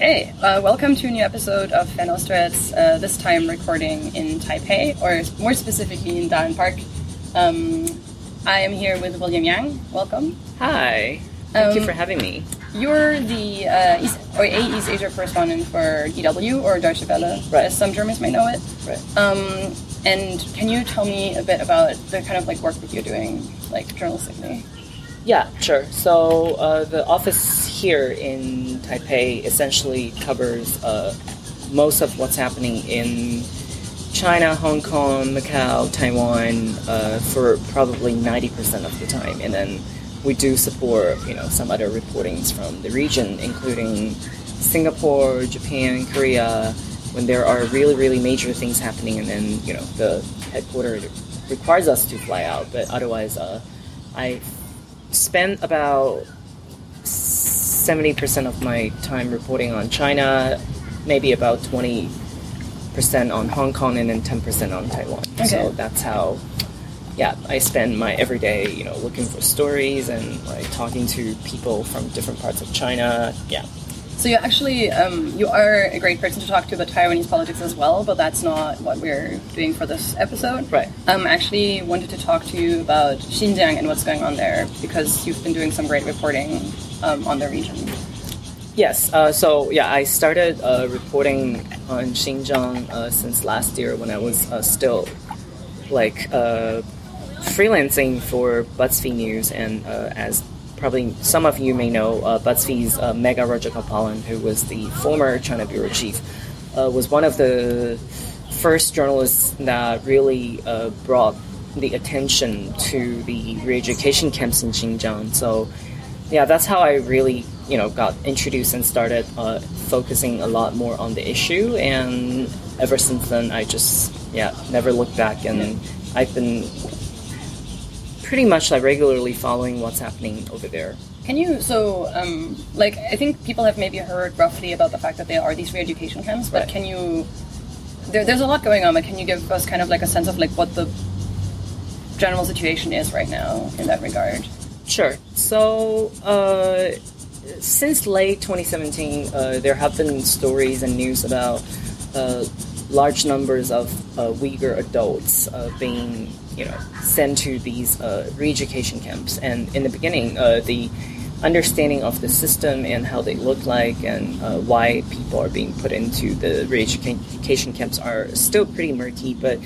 Okay, uh, welcome to a new episode of Fan Austrets, uh, this time recording in Taipei, or more specifically in Dalian Park. Um, I am here with William Yang. Welcome. Hi. Thank you Um, for having me. You're the uh, East, or a East Asia correspondent for DW or Deutsche Welle, Right. as some Germans might know it. Right. Um, and can you tell me a bit about the kind of like work that you're doing, like journalistically? Yeah, sure. So uh, the office here in Taipei essentially covers uh, most of what's happening in China, Hong Kong, Macau, Taiwan uh, for probably 90% of the time. And then we do support, you know, some other reportings from the region, including Singapore, Japan, Korea, when there are really, really major things happening and then, you know, the headquarters requires us to fly out. But otherwise, uh, I spend about 70% of my time reporting on China, maybe about 20% on Hong Kong, and then 10% on Taiwan. Okay. So that's how, yeah, I spend my everyday, you know, looking for stories and like talking to people from different parts of China. Yeah. So you actually um, you are a great person to talk to about Taiwanese politics as well, but that's not what we're doing for this episode. Right. Um, I actually wanted to talk to you about Xinjiang and what's going on there because you've been doing some great reporting um, on the region. Yes. Uh, so yeah, I started uh, reporting on Xinjiang uh, since last year when I was uh, still like uh, freelancing for BuzzFeed News, and uh, as probably some of you may know, uh, BuzzFeed's uh, Megha who was the former China bureau chief, uh, was one of the first journalists that really uh, brought the attention to the re-education camps in Xinjiang. So yeah, that's how I really, you know, got introduced and started uh, focusing a lot more on the issue. And ever since then, I just, yeah, never looked back. And I've been pretty much like regularly following what's happening over there. Can you so um, like I think people have maybe heard roughly about the fact that there are these re-education camps, but Right. can you? There, there's a lot going on, but can you give us kind of like a sense of like what the general situation is right now in that regard? Sure. So, uh, since late 2017, uh, there have been stories and news about uh, large numbers of uh, Uyghur adults uh, being, you know, sent to these uh, re-education camps. And in the beginning, uh, the understanding of the system and how they look like and uh, why people are being put into the re-education camps are still pretty murky. But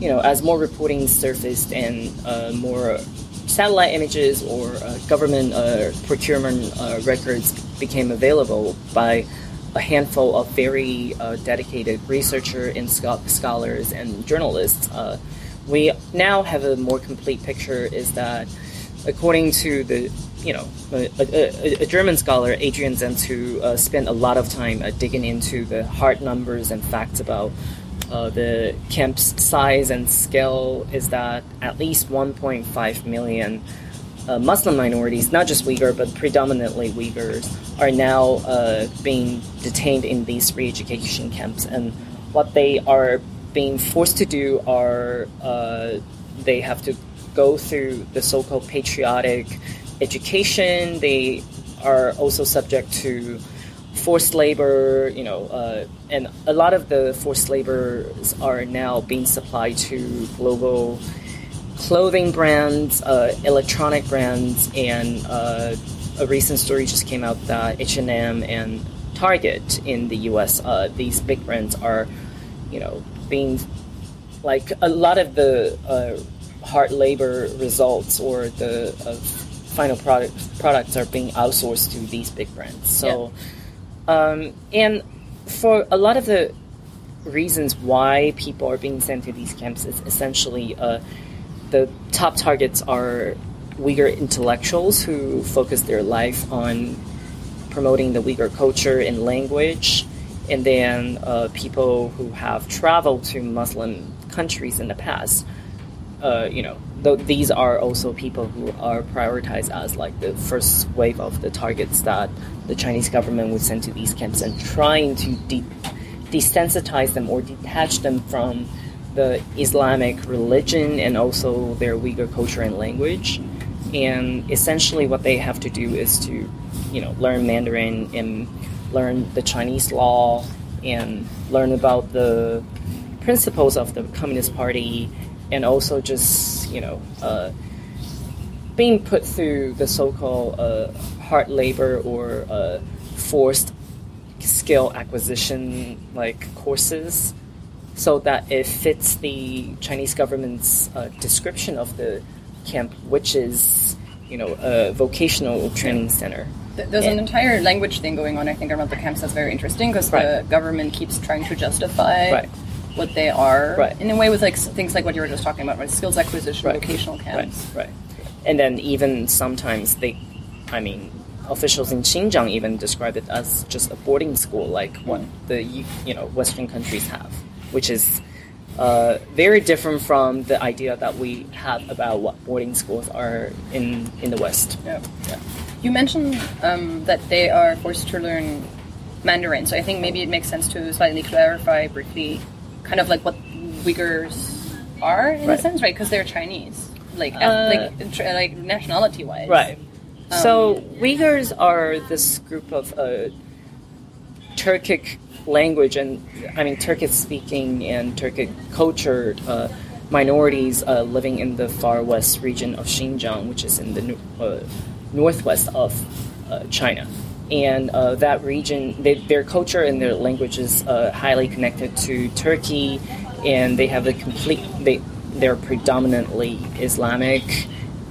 you know, as more reporting surfaced and uh, more satellite images or uh, government uh, procurement records became available by a handful of very uh, dedicated researcher and scho- scholars and journalists. Uh, we now have a more complete picture. Is that according to the you know a, a, a German scholar Adrian Zenz who uh, spent a lot of time uh, digging into the hard numbers and facts about uh, the camp's size and scale is that at least 1.5 million uh, Muslim minorities, not just Uyghur, but predominantly Uyghurs, are now uh, being detained in these re-education camps. And what they are being forced to do are uh, they have to go through the so-called patriotic education. They are also subject to forced labor, you know, uh, and a lot of the forced laborers are now being supplied to global clothing brands, uh, electronic brands, and uh, a recent story just came out that H&M and Target in the U.S. Uh, these big brands are, you know, being like a lot of the uh, hard labor results or the uh, final product products are being outsourced to these big brands. So, um, and for a lot of the reasons why people are being sent to these camps is essentially uh, the top targets are Uyghur intellectuals who focus their life on promoting the Uyghur culture and language, and then uh, people who have traveled to Muslim countries in the past. Uh, you know, th- these are also people who are prioritized as like the first wave of the targets that the Chinese government would send to these camps and trying to de- desensitize them or detach them from the Islamic religion and also their Uyghur culture and language. And essentially, what they have to do is to, you know, learn Mandarin and learn the Chinese law and learn about the principles of the Communist Party, and also just you know uh, being put through the so-called uh, hard labor or uh, forced skill acquisition like courses so that it fits the Chinese government's uh, description of the camp, which is, you know, a vocational training center. There's an entire language thing going on, I think, around the camps that's very interesting because Right. the government keeps trying to justify Right. what they are Right. in a way with like things like what you were just talking about, right? Skills acquisition, vocational camps. right. And then even sometimes they, I mean, officials in Xinjiang even describe it as just a boarding school, like what the you know Western countries have, which is uh, very different from the idea that we have about what boarding schools are in in the West. Yeah. You mentioned um, that they are forced to learn Mandarin, so I think maybe it makes sense to slightly clarify briefly, kind of like what Uyghurs are in a sense, right? Because they're Chinese, like Uh, like like nationality wise, Right. so Uyghurs are this group of uh, Turkic language and I mean Turkic speaking and Turkic culture uh, minorities uh, living in the far west region of Xinjiang, which is in the uh, northwest of uh, China. And uh, that region, they, their culture and their language is uh, highly connected to Turkey, and they have a complete. They they're predominantly Islamic,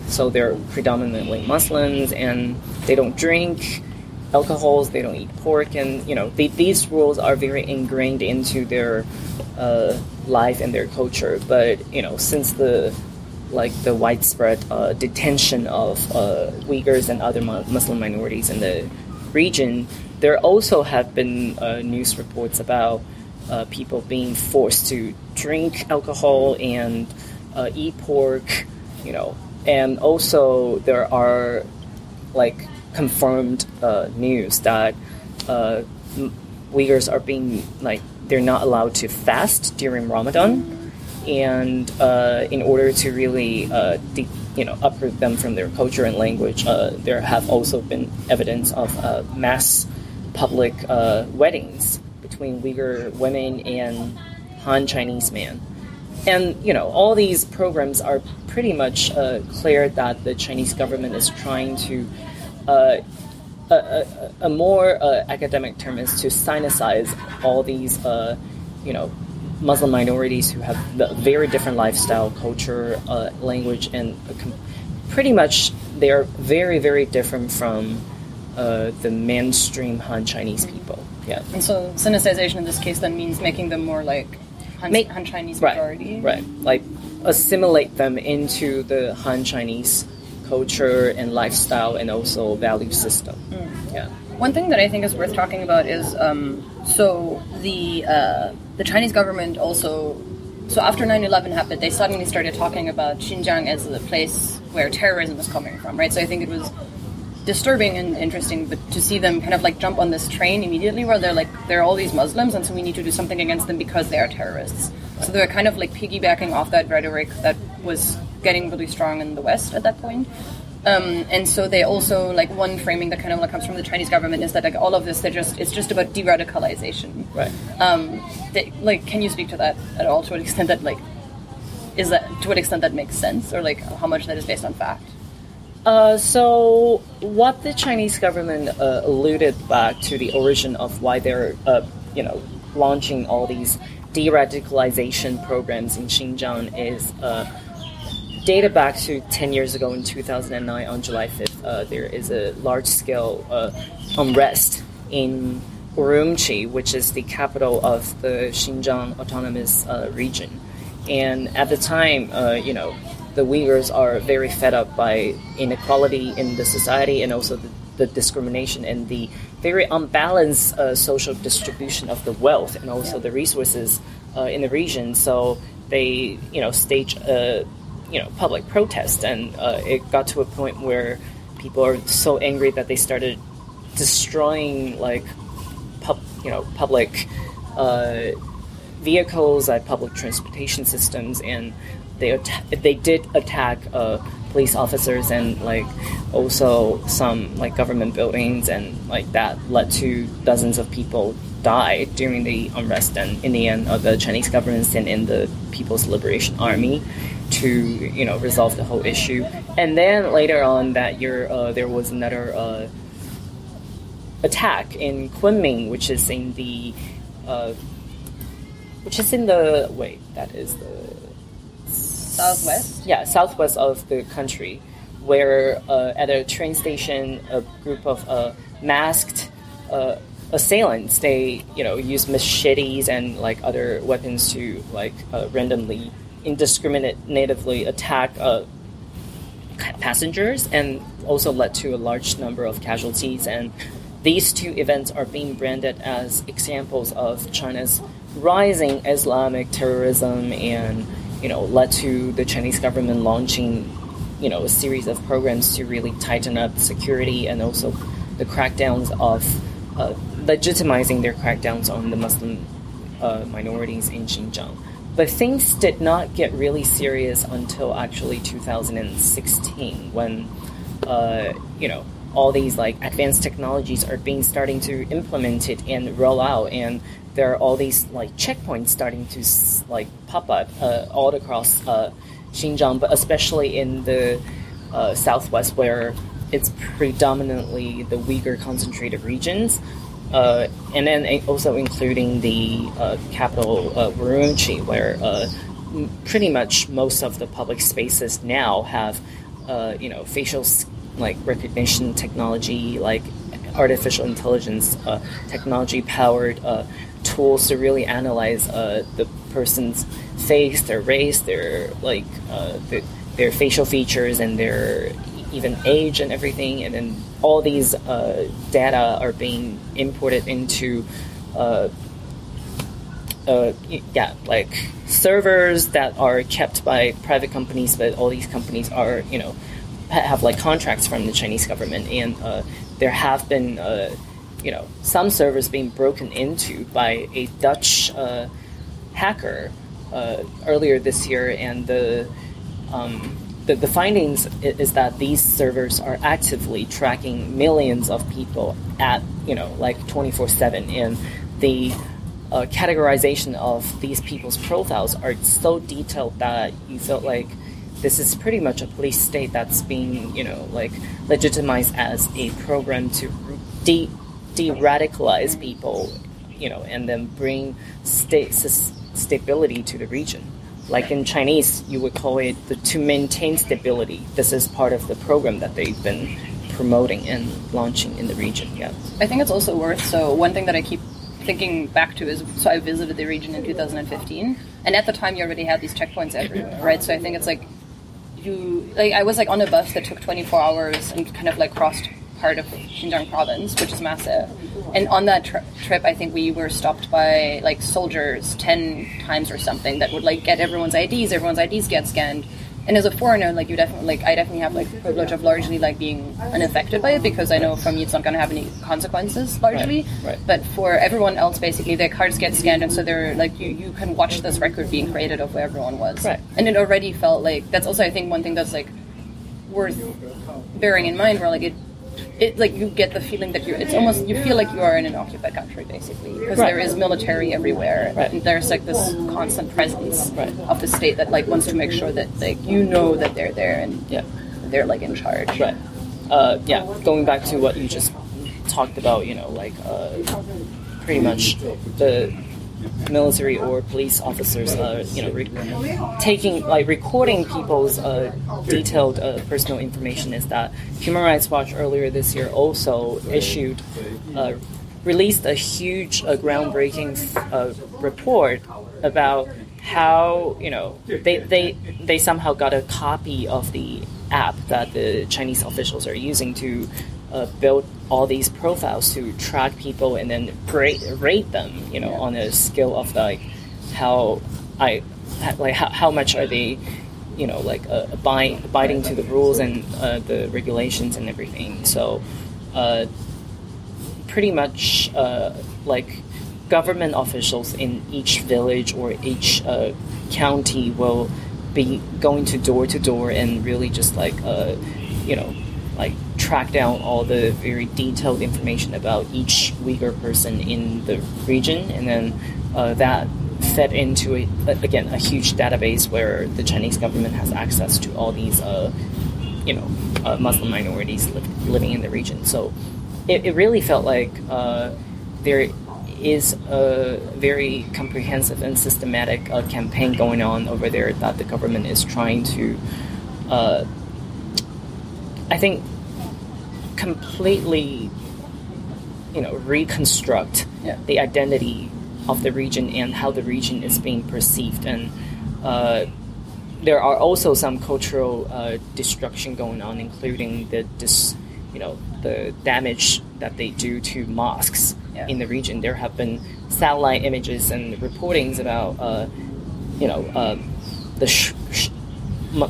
so they're predominantly Muslims, and they don't drink alcohols, they don't eat pork, and you know they, these rules are very ingrained into their uh, life and their culture. But you know, since the like the widespread uh, detention of uh, Uyghurs and other Muslim minorities in the region, there also have been uh, news reports about uh, people being forced to drink alcohol and uh, eat pork, you know, and also there are like confirmed uh, news that Uyghurs are being like they're not allowed to fast during Ramadan, and uh, in order to really uh, de- you know uproot them from their culture and language, uh, there have also been evidence of uh, mass public uh, weddings between Uyghur women and Han Chinese men. And you know, all these programs are pretty much uh, clear that the Chinese government is trying to. A, a, a more academic term is to sinicize all these, you know, Muslim minorities who have the very different lifestyle, culture, uh, language, and a com- pretty much they are very, very different from uh, the mainstream Han Chinese people. Yeah. And so sinicization in this case then means making them more like Han, Make- Han Chinese right, majority. Right. Like assimilate them into the Han Chinese culture and lifestyle and also value system. Mm. Yeah. One thing that I think is worth talking about is um, so the uh, the Chinese government also so after 9/11 happened, they suddenly started talking about Xinjiang as the place where terrorism is coming from, right? So I think it was disturbing and interesting, but to see them kind of like jump on this train immediately, where they're like there are all these Muslims, and so we need to do something against them because they are terrorists. So they're kind of like piggybacking off that rhetoric that was getting really strong in the West at that point. Um, and so they also like one framing that kind of like comes from the Chinese government is that like all of this they're just it's just about de-radicalization. Right. Um, they, like, can you speak to that at all? To what extent that like is that to what extent that makes sense, or like how much that is based on fact? Uh, so, what the Chinese government uh, alluded back to the origin of why they're, uh, you know, launching all these de-radicalization programs in Xinjiang is dated back to 10 years ago in 2009 on July 5th. Uh, there is a large-scale uh, unrest in Urumqi, which is the capital of the Xinjiang Autonomous uh, Region. And at the time, uh, you know, the Uyghurs are very fed up by inequality in the society and also the, the discrimination and the very unbalanced uh, social distribution of the wealth and also the resources uh, in the region. So they, you know, stage a, you know, public protest, and uh, it got to a point where people are so angry that they started destroying like, pub, you know, public. Uh, vehicles, at public transportation systems, and they they did attack uh, police officers and like also some like government buildings. And like that led to dozens of people die during the unrest and in the end uh, the Chinese government sent in the People's Liberation Army to you know resolve the whole issue and then later on that year uh, there was another uh, attack in Kunming which is in the uh, which is in the wait that is the Southwest? yeah, southwest of the country, where uh, at a train station, a group of uh, masked uh, assailants they you know use machetes and like other weapons to like uh, randomly, indiscriminately attack uh, passengers, and also led to a large number of casualties. And these two events are being branded as examples of China's rising Islamic terrorism and you know, led to the Chinese government launching, you know, a series of programs to really tighten up security and also the crackdowns of uh, legitimizing their crackdowns on the Muslim uh, minorities in Xinjiang. But things did not get really serious until actually 2016 when, uh, you know, all these like advanced technologies are being starting to implement it and roll out and there are all these like checkpoints starting to like pop up uh, all across uh, Xinjiang, but especially in the uh, southwest where it's predominantly the Uyghur concentrated regions. Uh, and then also including the uh, capital uh, Urumqi, where pretty much most of the public spaces now have, you know, facial like recognition technology, like artificial intelligence technology powered tools to really analyze uh, the person's face, their race, their like uh, their, facial features, and their even age and everything. And then all these uh, data are being imported into. Uh, uh, yeah, like servers that are kept by private companies, but all these companies are, you know, have like contracts from the Chinese government, and uh, there have been you know some servers being broken into by a Dutch uh, hacker uh, earlier this year, and the, um, the the findings is that these servers are actively tracking millions of people at you know like twenty four seven, and the uh, categorization of these people's profiles are so detailed that you felt like this is pretty much a police state that's being you know like legitimized as a program to de de-radicalize people, you know, and then bring state stability to the region. Like in Chinese, you would call it the, to maintain stability. This is part of the program that they've been promoting and launching in the region. Yeah, I think it's also worth. So one thing that I keep thinking back to is so I visited the region in 2015, and at the time you already had these checkpoints everywhere, right? So I think it's like you like I was like on a bus that took 24 hours and kind of like crossed part of Xinjiang province, which is massive. And on that tri- trip, I think we were stopped by like soldiers ten times or something that would like get everyone's IDs. Everyone's IDs get scanned. And as a foreigner, like you definitely like I definitely have like the privilege of largely like being unaffected by it because I know from me it's not going to have any consequences largely. Right, right. But for everyone else, basically their cards get scanned, and so they're like you, you can watch this record being created of where everyone was. Right. And it already felt like that's also I think one thing that's like worth bearing in mind where like it it like you get the feeling that you're it's almost you feel like you are in an occupied country basically because right. there is military everywhere right. and there's like this constant presence right. of the state that like wants to make sure that like you know that they're there and yeah they're like in charge right uh, yeah going back to what you just talked about you know like uh, pretty much the military or police officers, you know, re- taking like recording people's uh, detailed uh, personal information is that Human Rights Watch earlier this year also issued uh, released a huge, uh, groundbreaking uh, report about how you know they, they they somehow got a copy of the app that the Chinese officials are using to uh, build all these profiles to track people and then rate, rate them, you know, on a scale of like how I like how, how much are they, you know, like uh, abide, abiding to the rules and uh, the regulations and everything. So, uh, pretty much uh, like government officials in each village or each uh, county will be going to door to door and really just like uh, you know like track down all the very detailed information about each Uyghur person in the region, and then uh, that fed into a, again a huge database where the Chinese government has access to all these uh, you know uh, Muslim minorities li- living in the region. So it, it really felt like uh, there is a very comprehensive and systematic uh, campaign going on over there that the government is trying to, uh, I think, completely, you know, reconstruct Yeah. the identity of the region and how the region is being perceived. And uh, there are also some cultural uh, destruction going on, including the dis, you know, the damage that they do to mosques Yeah. in the region. There have been satellite images and reportings about, uh, you know, uh, the sh- sh-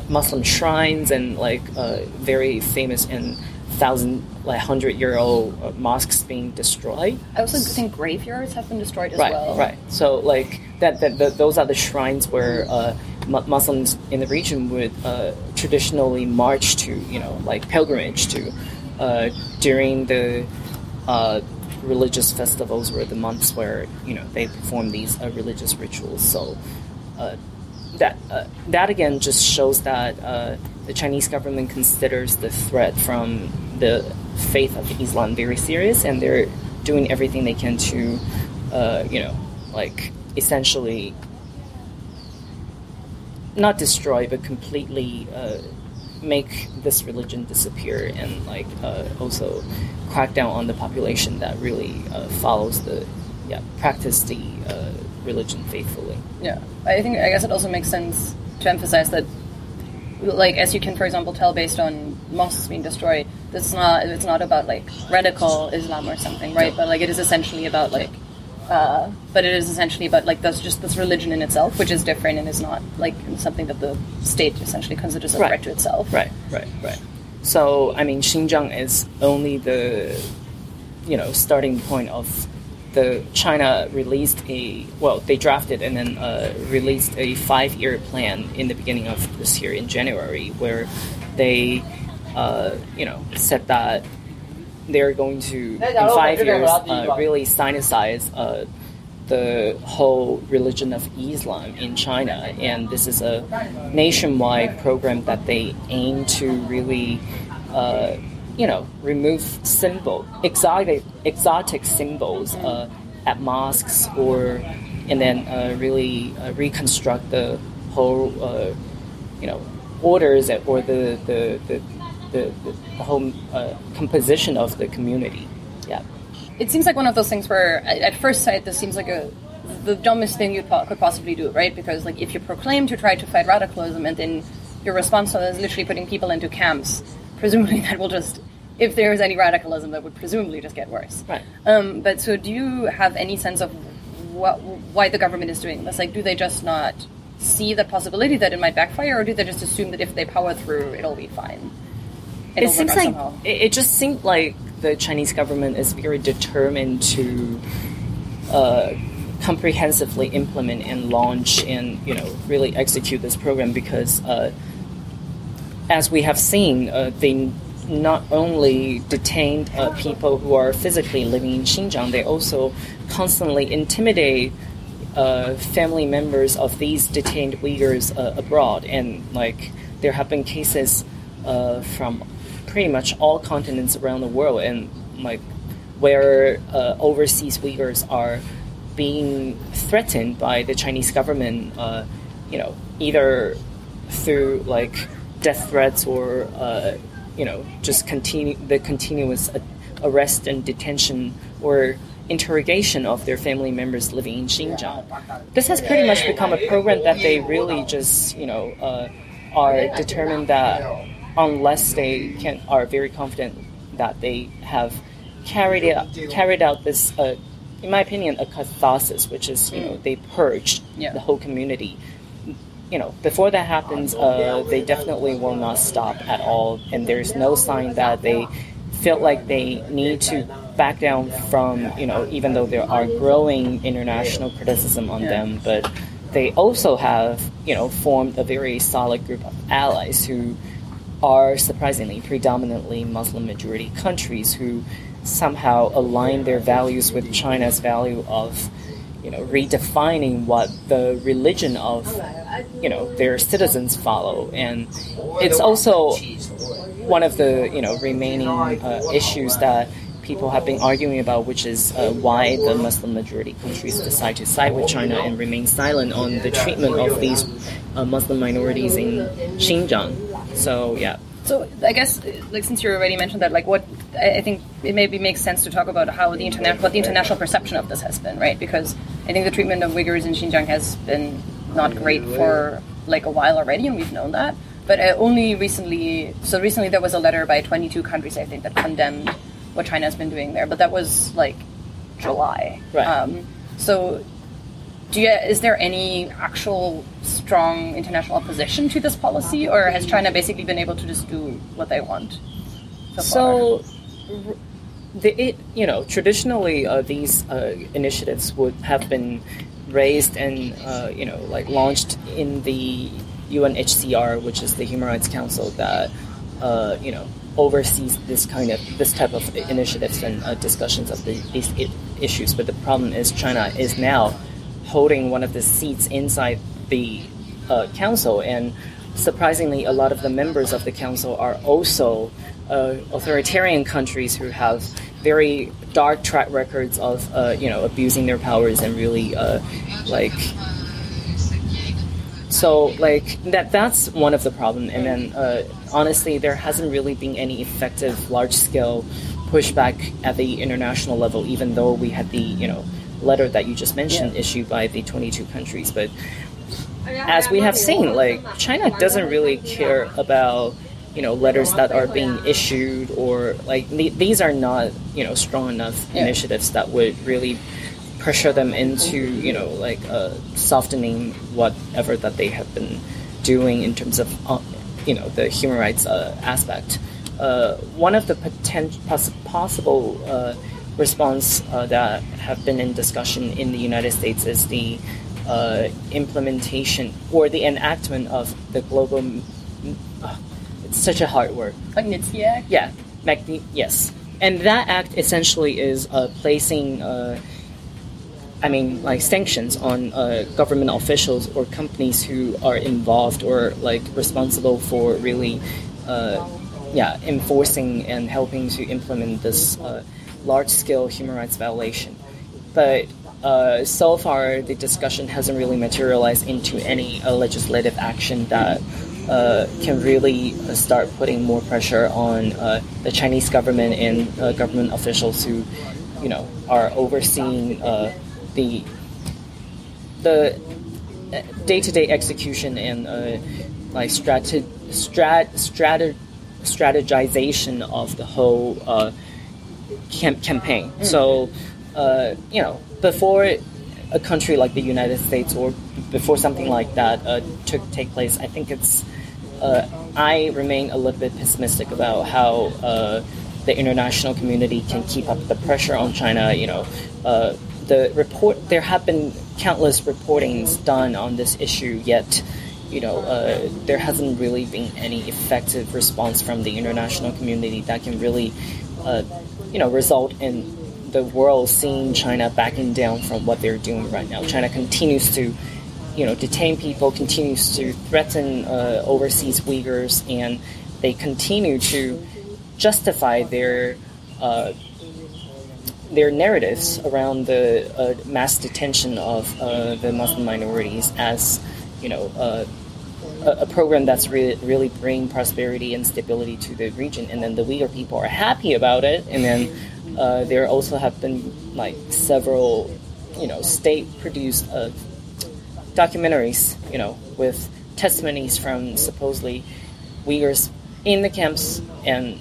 Muslim shrines and like uh, very famous and thousand, like hundred year old mosques being destroyed. I also think graveyards have been destroyed as Right, well. right. So like that, that, that those are the shrines where uh, Muslims in the region would uh, traditionally march to, you know, like pilgrimage to uh, during the uh, religious festivals or the months where you know they perform these uh, religious rituals. So uh, that uh, that again just shows that uh, the Chinese government considers the threat from the faith of Islam very serious, and they're doing everything they can to, uh, you know, like essentially not destroy but completely uh, make this religion disappear and like uh, also crack down on the population that really uh, follows the yeah practice the uh, religion faithfully. Yeah, I think I guess it also makes sense to emphasize that, like as you can, for example, tell based on mosques being destroyed, it's not it's not about like radical Islam or something, right? But like it is essentially about like, uh, but it is essentially about like that's just this religion in itself, which is different and is not like something that the state essentially considers a Right. threat to itself. Right, right, right. So I mean, Xinjiang is only the you know starting point of the China released a well they drafted and then uh, released a five year plan in the beginning of this year in January where they uh, you know said that they're going to in five years uh, really sinicize uh, the whole religion of Islam in China, and this is a nationwide program that they aim to really, uh, you know, remove symbol exotic exotic symbols uh, at mosques, or and then uh, really uh, reconstruct the whole, uh, you know, orders or the the the, the, the whole uh, composition of the community. Yeah. it seems like one of those things where at first sight this seems like a the dumbest thing you could possibly do right because like if you proclaim to try to fight radicalism and then your response to that is literally putting people into camps presumably that will just if there is any radicalism that would presumably just get worse Right. um, but so do you have any sense of what, why the government is doing this like do they just not see the possibility that it might backfire or do they just assume that if they power through it'll be fine it It'll seems like somehow? it, it just seemed like the Chinese government is very determined to uh, comprehensively implement and launch and you know really execute this program because uh, as we have seen, uh, they not only detained uh, people who are physically living in Xinjiang, they also constantly intimidate uh, family members of these detained Uyghurs uh, abroad. And like there have been cases uh, from pretty much all continents around the world, and like where uh, overseas Uyghurs are being threatened by the Chinese government, uh, you know, either through like death threats or you know just continue the continuous arrest and detention or interrogation of their family members living in Xinjiang. This has pretty much become a program that they really just you know uh, are determined that unless they can are very confident that they have carried it carried out this. Uh, in my opinion, a catharsis, which is you know they purged Yeah. the whole community you know, before that happens, uh, they definitely will not stop at all, and there's no sign that they feel like they need to back down from, you know, even though there are growing international criticism on them, but they also have, you know, formed a very solid group of allies who are surprisingly predominantly Muslim majority countries who somehow align their values with China's value of you know redefining what the religion of you know their citizens follow and it's also one of the you know remaining uh, issues that people have been arguing about, which is uh, why the Muslim majority countries decide to side with China and remain silent on the treatment of these uh, Muslim minorities in Xinjiang. So yeah. So I guess, like since you already mentioned that, like what I think it maybe makes sense to talk about how the internet, what the international perception of this has been, right? Because I think the treatment of Uyghurs in Xinjiang has been not great for like a while already, and we've known that. But uh, only recently, so recently there was a letter by 22 countries, I think, that condemned what China's been doing there. But that was like July. Right. Um, so, do you, is there any actual strong international opposition to this policy, or has China basically been able to just do what they want? So, so the, it, you know, traditionally uh, these uh, initiatives would have been raised and uh, you know like launched in the UNHCR, which is the Human Rights Council that uh, you know oversees this kind of this type of initiatives and uh, discussions of the, these issues. But the problem is China is now holding one of the seats inside the uh, council, and surprisingly, a lot of the members of the council are also uh, authoritarian countries who have very dark track records of uh, you know abusing their powers and really uh, like so like that that's one of the problem. And then uh, honestly there hasn't really been any effective large scale pushback at the international level even though we had the you know letter that you just mentioned yeah. issued by the 22 countries. But as we have seen like china doesn't really care about you know letters that are being issued or like these are not you know strong enough initiatives that would really pressure them into you know like uh, softening whatever that they have been doing in terms of uh, you know the human rights uh, aspect. Uh, one of the potent- poss- possible uh, response uh, that have been in discussion in the United States is the implementation or the enactment of the global. It's such a hard word. Magnitsky Act. Yeah, Magni- yes, and that act essentially is placing I mean, like sanctions on uh, government officials or companies who are involved or like responsible for really, uh, yeah, enforcing and helping to implement this uh, large-scale human rights violation. But uh, so far, the discussion hasn't really materialized into any uh, legislative action that. Uh, can really start putting more pressure on the Chinese government and government officials who, you know, are overseeing the the day to day execution and uh, like strate- strat- strat- strategization of the whole uh, cam- campaign. Mm. So, uh, you know, before a country like the United States or before something like that uh, took take place, I think it's uh, I remain a little bit pessimistic about how uh, the international community can keep up the pressure on China. You know the report there have been countless reportings done on this issue, yet you know uh, there hasn't really been any effective response from the international community that can really uh, you know result in the world seeing China backing down from what they're doing right now. China continues to you know detain people, continues to threaten uh, overseas Uyghurs, and they continue to justify their uh, their narratives around the uh, mass detention of uh, the Muslim minorities as, you know, uh, a, a, program that's re- really bringing prosperity and stability to the region. And then the Uyghur people are happy about it. And then uh, there also have been like several, you know, state-produced uh, documentaries, you know, with testimonies from supposedly Uyghurs in the camps and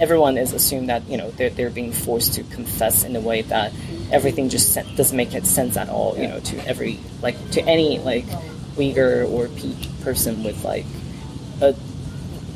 everyone is assumed that you know they're, they're being forced to confess in a way that everything just doesn't make sense at all. You know, to every like to any like Uyghur or P person with like a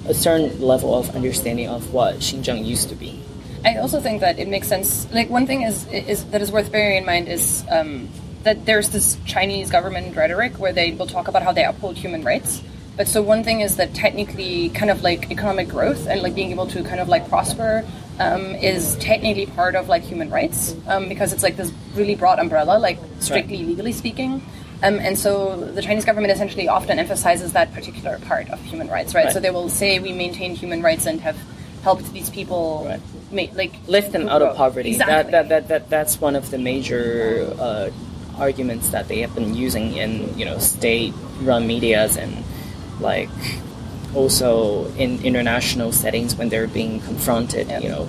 a certain level of understanding of what Xinjiang used to be. I also think that it makes sense. Like one thing is is that is worth bearing in mind is um, that there's this Chinese government rhetoric where they will talk about how they uphold human rights. But so one thing is that technically, kind of like economic growth and like being able to kind of like prosper um, is technically part of like human rights um, because it's like this really broad umbrella, like strictly right. legally speaking. Um, and so the Chinese government essentially often emphasizes that particular part of human rights, right? right. So they will say we maintain human rights and have helped these people right. make, like lift them out of poverty. Exactly. That, that, that, that, that's one of the major uh, arguments that they have been using in you know state-run media's and like also in international settings when they're being confronted. Yeah. You know,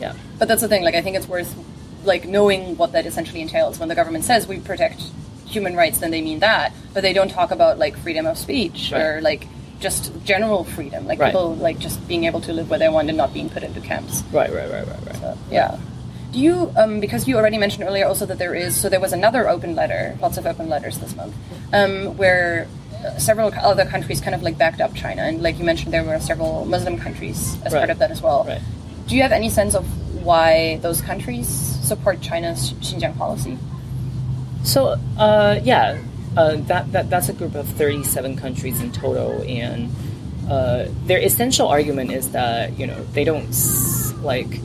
yeah. But that's the thing. Like I think it's worth like knowing what that essentially entails when the government says we protect human rights, then they mean that, but they don't talk about like freedom of speech right. or like just general freedom, like right. people like just being able to live where they want and not being put into camps. Right, right, right, right, right. So, yeah. Do you, um, because you already mentioned earlier also that there is, so there was another open letter, lots of open letters this month, um, where uh, several other countries kind of like backed up China, and like you mentioned, there were several Muslim countries as right. part of that as well. Right. Do you have any sense of why those countries support China's Xinjiang policy? So uh, yeah, uh, that, that that's a group of 37 countries in total, and uh, their essential argument is that you know they don't like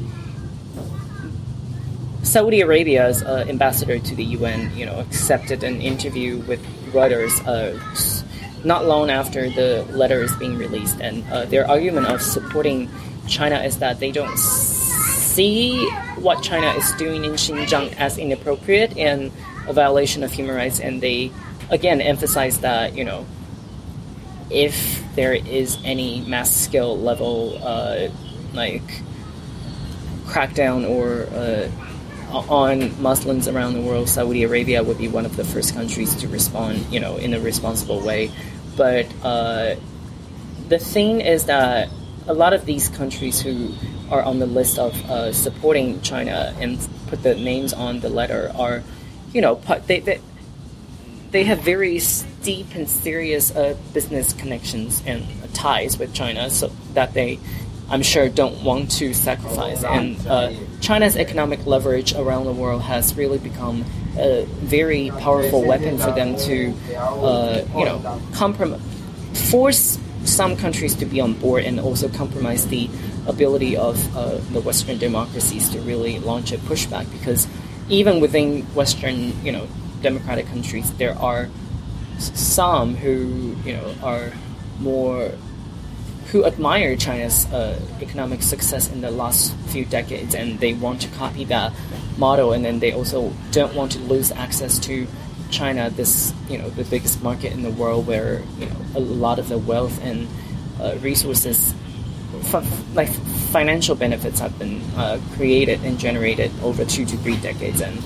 Saudi Arabia's uh, ambassador to the UN, you know, accepted an interview with Reuters uh, not long after the letter is being released, and uh, their argument of supporting China is that they don't see what China is doing in Xinjiang as inappropriate and a violation of human rights, and they again emphasize that you know if there is any mass scale level uh, like crackdown or uh, on Muslims around the world, Saudi Arabia would be one of the first countries to respond, you know, in a responsible way. But uh, the thing is that a lot of these countries who are on the list of uh, supporting China and put the names on the letter are you know, they, they, they have very deep and serious uh, business connections and ties with China, so that they, I'm sure, don't want to sacrifice. And uh, China's economic leverage around the world has really become a very powerful weapon for them to, uh, you know, compromise, force some countries to be on board and also compromise the ability of uh, the Western democracies to really launch a pushback because even within Western, you know, democratic countries, there are some who, you know, are more who admire China's uh, economic success in the last few decades, and they want to copy that model, and then they also don't want to lose access to China, this you know the biggest market in the world, where you know a lot of the wealth and uh, resources like financial benefits have been uh, created and generated over two to three decades, and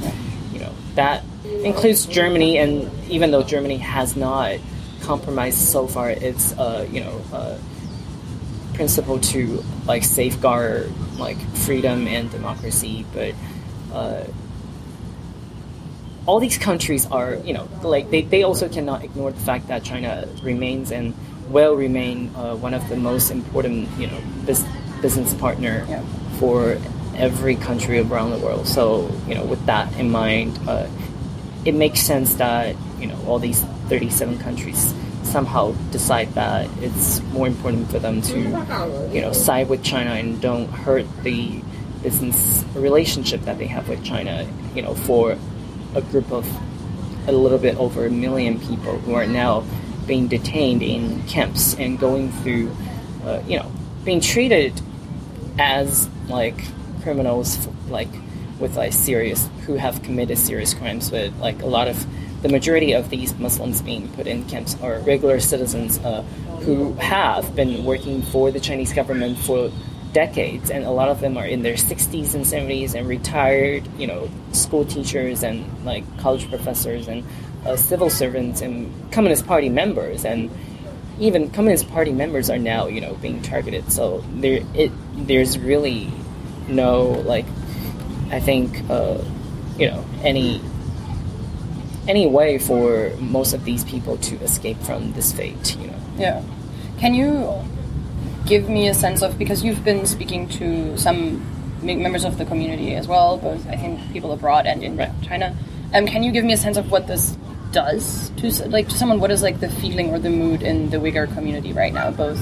you know that includes Germany. And even though Germany has not compromised so far its uh, you know uh, principle to like safeguard like freedom and democracy, but uh, all these countries are you know like they, they also cannot ignore the fact that China remains and will remain uh, one of the most important, you know, business partner yeah. for every country around the world. So, you know, with that in mind, uh, it makes sense that you know all these 37 countries somehow decide that it's more important for them to, you know, side with China and don't hurt the business relationship that they have with China. You know, for a group of a little bit over a million people who are now being detained in camps and going through, uh, you know, being treated as like criminals, like with like serious who have committed serious crimes. But like a lot of the majority of these Muslims being put in camps are regular citizens uh, who have been working for the Chinese government for decades, and a lot of them are in their 60s and 70s and retired, you know, school teachers and like college professors and uh, civil servants and Communist Party members, and even Communist Party members are now, you know, being targeted. So there, it there's really no like, I think, uh, you know, any any way for most of these people to escape from this fate. You know. Yeah. Can you give me a sense of because you've been speaking to some members of the community as well, both I think people abroad and in right. China Um, can you give me a sense of what this does to like to someone? What is like the feeling or the mood in the Uyghur community right now, both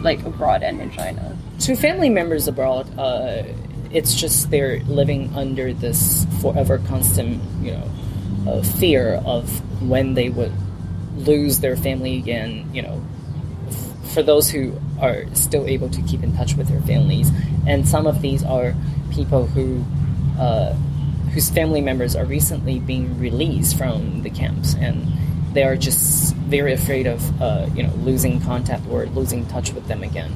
like abroad and in China? to family members abroad, uh, it's just they're living under this forever constant, you know, fear of when they would lose their family again. You know, for those who are still able to keep in touch with their families, and some of these are people who. Uh, whose family members are recently being released from the camps, and they are just very afraid of, uh, you know, losing contact or losing touch with them again.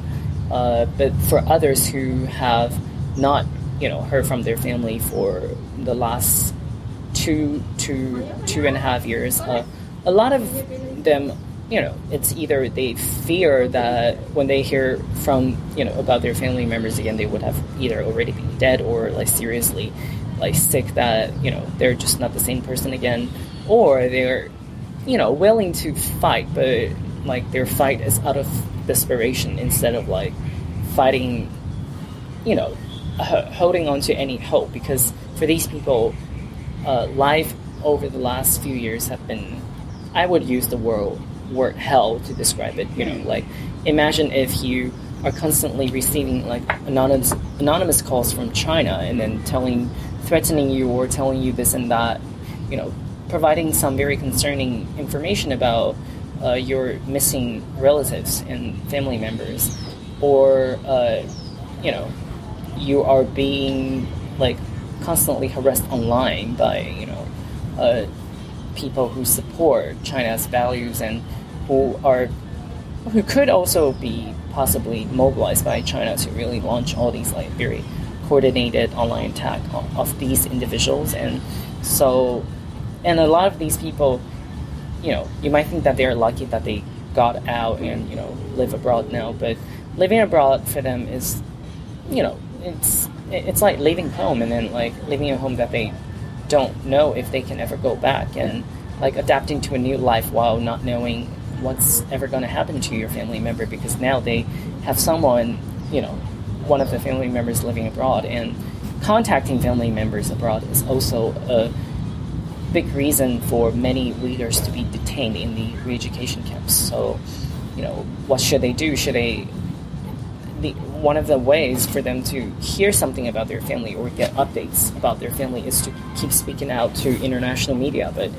Uh, but for others who have not, you know, heard from their family for the last two, two, two and a half years, uh, a lot of them, you know, it's either they fear that when they hear from, you know, about their family members again, they would have either already been dead or like seriously, like sick that you know they're just not the same person again, or they're, you know, willing to fight, but like their fight is out of desperation instead of like fighting, you know, holding on to any hope because for these people, uh, life over the last few years have been, I would use the word word hell to describe it. You know, like imagine if you are constantly receiving like anonymous anonymous calls from China and then telling, threatening you or telling you this and that, you know, providing some very concerning information about uh, your missing relatives and family members, or uh, you know, you are being like constantly harassed online by you know uh, people who support China's values and who are who could also be possibly mobilized by China to really launch all these like very coordinated online attack of, of these individuals. And so and a lot of these people you know you might think that they're lucky that they got out and you know live abroad now but living abroad for them is you know it's it's like leaving home and then like leaving a home that they don't know if they can ever go back and like adapting to a new life while not knowing what's ever going to happen to your family member because now they have someone you know one of the family members living abroad and contacting family members abroad is also a big reason for many leaders to be detained in the re-education camps. So you know what should they do? Should they the, one of the ways for them to hear something about their family or get updates about their family is to keep speaking out to international media. But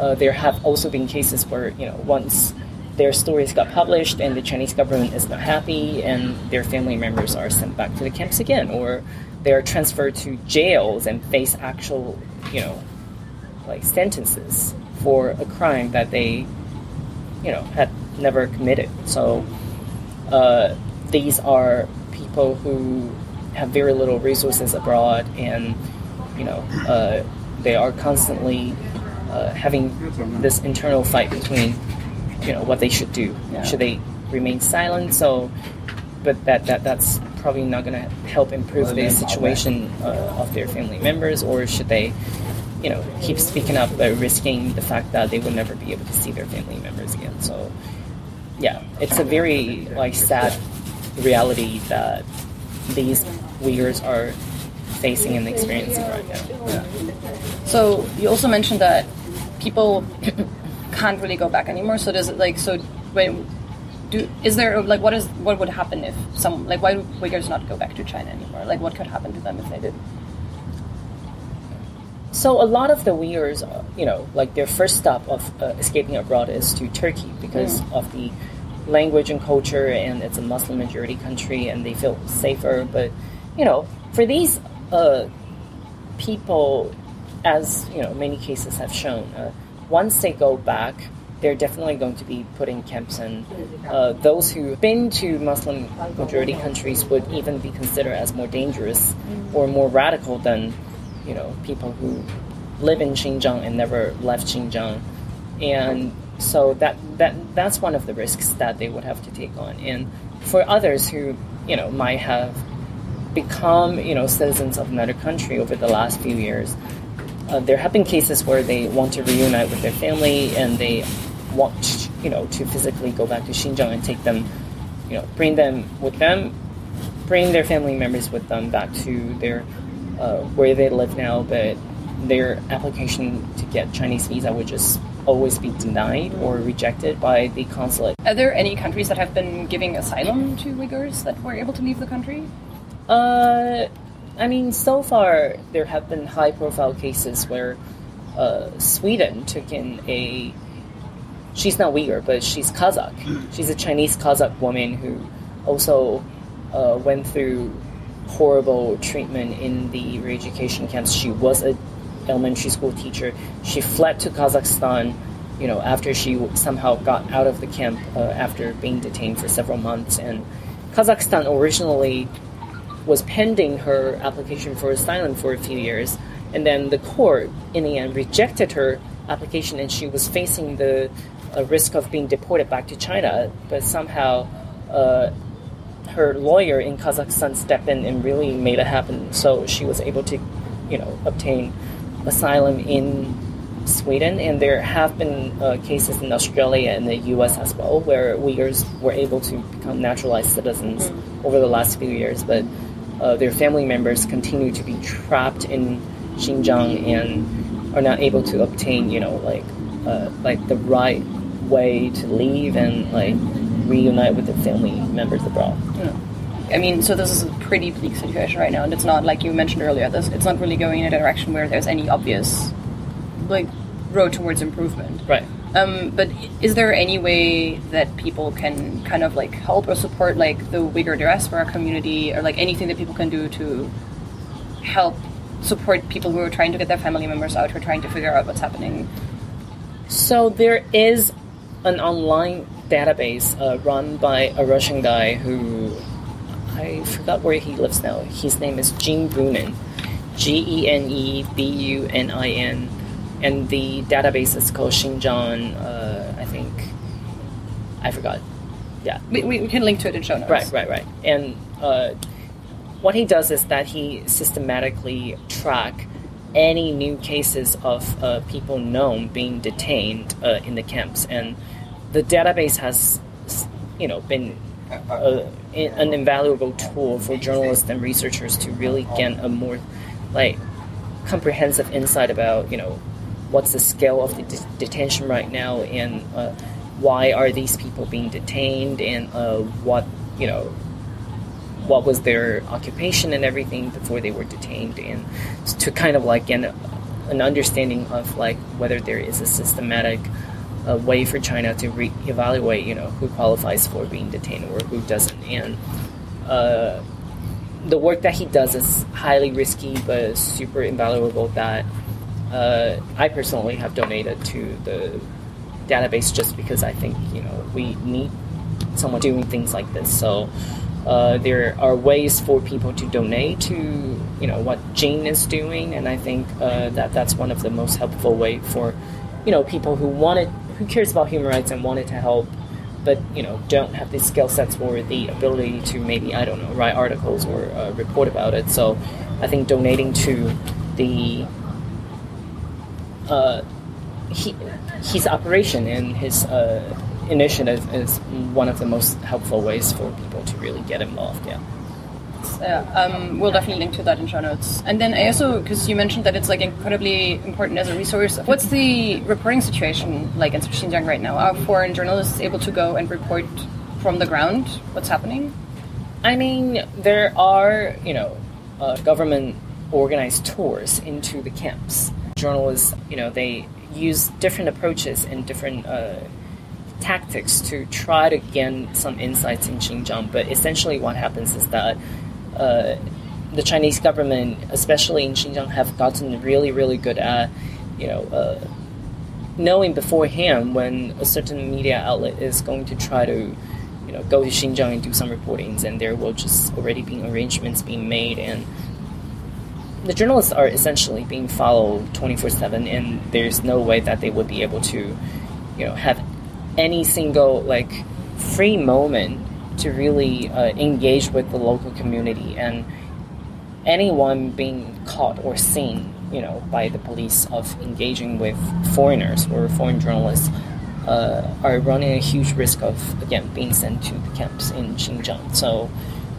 uh, there have also been cases where you know once their stories got published and the Chinese government is not happy, and their family members are sent back to the camps again, or they are transferred to jails and face actual you know like sentences for a crime that they you know had never committed. So. Uh, these are people who have very little resources abroad, and you know uh, they are constantly uh, having this internal fight between you know what they should do. Yeah. Should they remain silent? So, but that that that's probably not going to help improve the situation uh, of their family members, or should they? You know, keep speaking up, but risking the fact that they will never be able to see their family members again. So, yeah, it's a very like sad reality that these Uyghurs are facing and experiencing right now. So you also mentioned that people can't really go back anymore. So does it like so when do is there like what is what would happen if some like why do Uyghurs not go back to China anymore? Like what could happen to them if they did? So a lot of the Uyghurs, you know, like their first stop of uh, escaping abroad is to Turkey because of the language and culture, and it's a Muslim majority country, and they feel safer. But you know, for these uh, people, as you know, many cases have shown, uh, once they go back, they're definitely going to be put in camps, and uh, those who've been to Muslim majority countries would even be considered as more dangerous or more radical than you know people who live in Xinjiang and never left Xinjiang, and so that that that's one of the risks that they would have to take on. And for others who you know might have become you know citizens of another country over the last few years, uh, there have been cases where they want to reunite with their family and they want you know to physically go back to Xinjiang and take them, you know, bring them with them, bring their family members with them back to their uh, where they live now, but their application to get Chinese visa would just always be denied or rejected by the consulate. Are there any countries that have been giving asylum to Uyghurs that were able to leave the country? Uh, I mean, so far there have been high-profile cases where uh, Sweden took in a. She's not Uyghur, but she's Kazakh. She's a Chinese Kazakh woman who also uh, went through horrible treatment in the re-education camps. She was a elementary school teacher. She fled to Kazakhstan, you know, after she somehow got out of the camp uh, after being detained for several months. And Kazakhstan originally was pending her application for asylum for a few years, and then the court, in the end, rejected her application, and she was facing the uh, risk of being deported back to China. But somehow, uh, her lawyer in Kazakhstan stepped in and really made it happen. So she was able to, you know, obtain asylum in Sweden, and there have been uh, cases in Australia and the U.S. as well where Uyghurs were able to become naturalized citizens mm. over the last few years, but uh, their family members continue to be trapped in Xinjiang and are not able to obtain, you know, like uh, like the right way to leave and like reunite with their family members abroad. Yeah. I mean, so this is a pretty bleak situation right now, and it's not like you mentioned earlier. This it's not really going in a direction where there's any obvious, like, road towards improvement. Right. Um, but is there any way that people can kind of like help or support like the Uyghur diaspora community, or like anything that people can do to help support people who are trying to get their family members out, who are trying to figure out what's happening? So there is an online database uh, run by a Russian guy who I forgot where he lives now. His name is Gene Bunin, G E N E B U N I N, and the database is called Xinjiang. Uh, I think I forgot. Yeah, we, we can link to it in show notes. Right, right, right. And uh, what he does is that he systematically track any new cases of uh, people known being detained uh, in the camps, and the database has, you know, been uh, an invaluable tool for journalists and researchers to really get a more like comprehensive insight about you know what's the scale of the de- detention right now and uh, why are these people being detained and uh, what you know what was their occupation and everything before they were detained and to kind of like get an understanding of like whether there is a systematic a way for China to re- evaluate, you know, who qualifies for being detained or who doesn't. And uh, the work that he does is highly risky but super invaluable. That uh, I personally have donated to the database just because I think you know we need someone doing things like this. So. Uh, there are ways for people to donate to you know what Gene is doing, and I think uh, that that's one of the most helpful way for you know people who wanted who cares about human rights and wanted to help, but you know don't have the skill sets or the ability to maybe I don't know write articles or uh, report about it. So I think donating to the uh, he, his operation and his uh, initiative is one of the most helpful ways for people to really get involved. Yeah. Yeah, um, we'll definitely link to that in show notes. And then I also, because you mentioned that it's like incredibly important as a resource. What's the reporting situation like in Xinjiang right now? Are foreign journalists able to go and report from the ground what's happening? I mean, there are you know uh, government organized tours into the camps. Journalists, you know, they use different approaches and different. Uh, tactics to try to gain some insights in Xinjiang, but essentially what happens is that uh, the Chinese government, especially in Xinjiang, have gotten really, really good at, you know, uh, knowing beforehand when a certain media outlet is going to try to, you know, go to Xinjiang and do some reportings, and there will just already be arrangements being made, and the journalists are essentially being followed 24/7, and there's no way that they would be able to, you know, have any single like free moment to really uh, engage with the local community and anyone being caught or seen you know by the police of engaging with foreigners or foreign journalists uh, are running a huge risk of again being sent to the camps in Xinjiang. So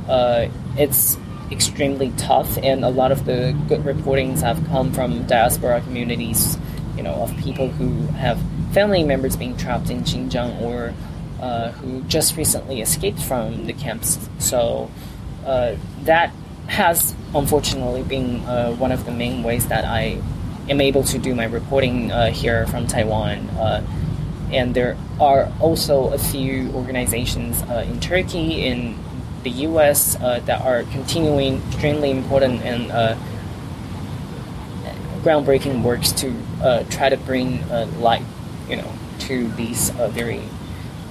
uh, it's extremely tough, and a lot of the good reportings have come from diaspora communities, you know, of people who have family members being trapped in Xinjiang or uh, who just recently escaped from the camps. So uh, that has unfortunately been uh, one of the main ways that I am able to do my reporting uh, here from Taiwan. Uh, and there are also a few organizations in Turkey, in the US, that are continuing extremely important and groundbreaking works to try to bring light, you know, to these very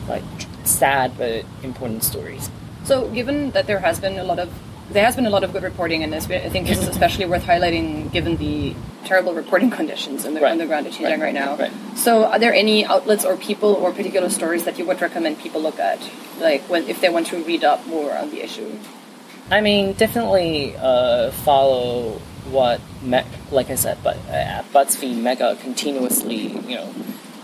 like sad but important stories. So, given that there has been a lot of there has been a lot of good reporting in this. I think this is especially worth highlighting given the terrible reporting conditions in the, right. on the ground at Xinjiang right, right now. Right. So, are there any outlets or people or particular stories that you would recommend people look at, like when if they want to read up more on the issue? I mean, definitely uh, follow what, Me- like I said, but uh, BuzzFeed Megha continuously, you know,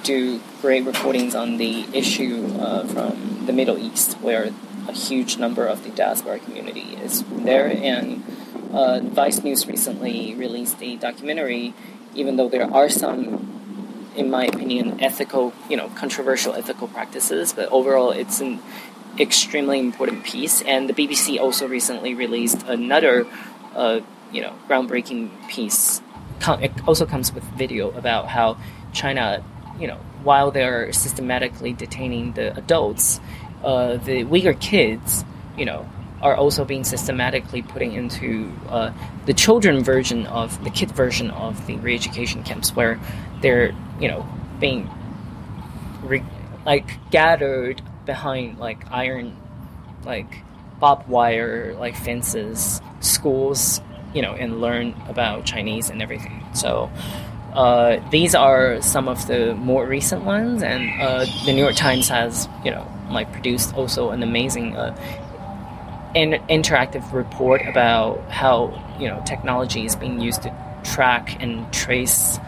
do great recordings on the issue uh, from the Middle East, where a huge number of the diaspora community is there. And uh, Vice News recently released a documentary, even though there are some, in my opinion, ethical, you know, controversial ethical practices, but overall it's an extremely important piece. And the BBC also recently released another, uh, you know, groundbreaking piece. It also comes with video about how China, you know, while they're systematically detaining the adults, uh, the Uyghur kids, you know, are also being systematically putting into uh, the children version of the kid version of the re-education camps, where they're you know being re- like gathered behind like iron, like barbed wire like fences, schools, you know, and learn about Chinese and everything. So. Uh, these are some of the more recent ones, and uh, the New York Times has, you know, like produced also an amazing uh, in- interactive report about how you know technology is being used to track and trace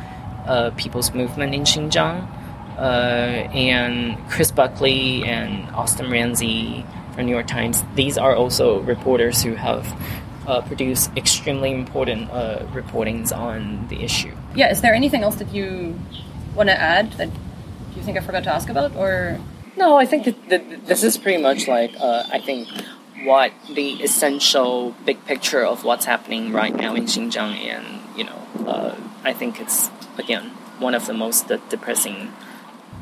uh, people's movement in Xinjiang. Uh, and Chris Buckley and Austin Ramzy from New York Times. These are also reporters who have uh, produced extremely important uh, reportings on the issue. Yeah, is there anything else that you want to add that you think I forgot to ask about, or no, I think that, that this is pretty much like uh, I think what the essential big picture of what's happening right now in Xinjiang, and you know, uh, I think it's again one of the most depressing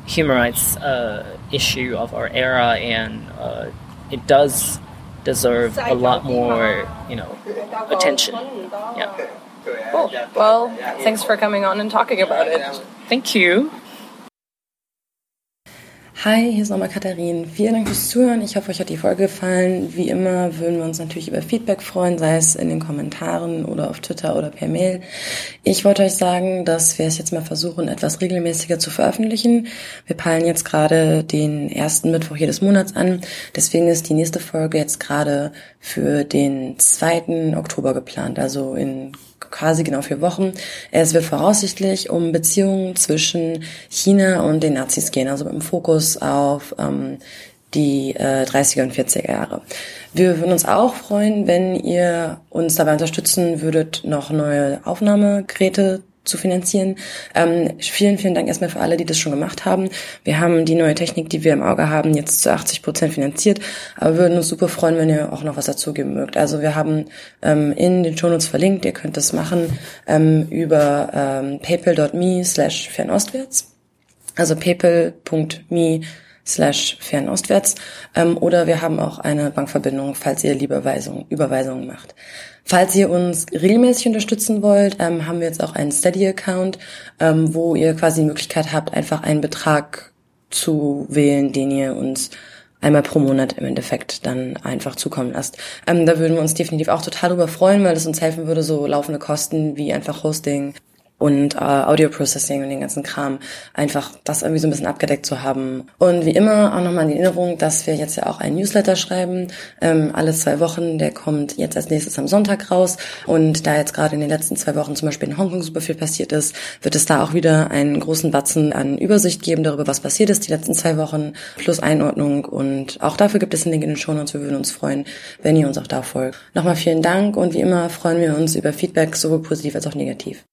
human rights uh, issue of our era, and uh, it does deserve a lot more, you know, attention. Yeah. Cool. Well, thanks for coming on and talking about it. Thank you. Hi, hier ist nochmal Katharin. Vielen Dank fürs Zuhören. Ich hoffe, euch hat die Folge gefallen. Wie immer würden wir uns natürlich über Feedback freuen, sei es in den Kommentaren oder auf Twitter oder per Mail. Ich wollte euch sagen, dass wir es jetzt mal versuchen, etwas regelmäßiger zu veröffentlichen. Wir peilen jetzt gerade den ersten Mittwoch jedes Monats an. Deswegen ist die nächste Folge jetzt gerade für den 2. Oktober geplant, also in quasi genau vier Wochen. Es wird voraussichtlich um Beziehungen zwischen China und den Nazis gehen, also dem Fokus auf ähm, die äh, 30er und 40er Jahre. Wir würden uns auch freuen, wenn ihr uns dabei unterstützen würdet, noch neue Aufnahmegeräte zu finanzieren. Ähm, vielen, vielen Dank erstmal für alle, die das schon gemacht haben. Wir haben die neue Technik, die wir im Auge haben, jetzt zu 80 Prozent finanziert, aber würden uns super freuen, wenn ihr auch noch was dazugeben mögt. Also wir haben ähm, in den Shownotes verlinkt, ihr könnt das machen ähm, über ähm, paypal.me slash fernostwärts. Also paypal.me slash fernostwärts. Ähm, oder wir haben auch eine Bankverbindung, falls ihr lieber Überweisungen macht. Falls ihr uns regelmäßig unterstützen wollt, ähm, haben wir jetzt auch einen Steady-Account, ähm, wo ihr quasi die Möglichkeit habt, einfach einen Betrag zu wählen, den ihr uns einmal pro Monat im Endeffekt dann einfach zukommen lasst. Ähm, da würden wir uns definitiv auch total drüber freuen, weil es uns helfen würde, so laufende Kosten wie einfach Hosting und äh, Audio Processing und den ganzen Kram, einfach das irgendwie so ein bisschen abgedeckt zu haben. Und wie immer auch nochmal die Erinnerung, dass wir jetzt ja auch einen Newsletter schreiben, ähm, alle zwei Wochen, der kommt jetzt als nächstes am Sonntag raus und da jetzt gerade in den letzten zwei Wochen zum Beispiel in Hongkong super viel passiert ist, wird es da auch wieder einen großen Batzen an Übersicht geben darüber, was passiert ist die letzten zwei Wochen, plus Einordnung und auch dafür gibt es einen Link in den Show Notes. Wir würden uns freuen, wenn ihr uns auch da folgt. Nochmal vielen Dank und wie immer freuen wir uns über Feedback, sowohl positiv als auch negativ.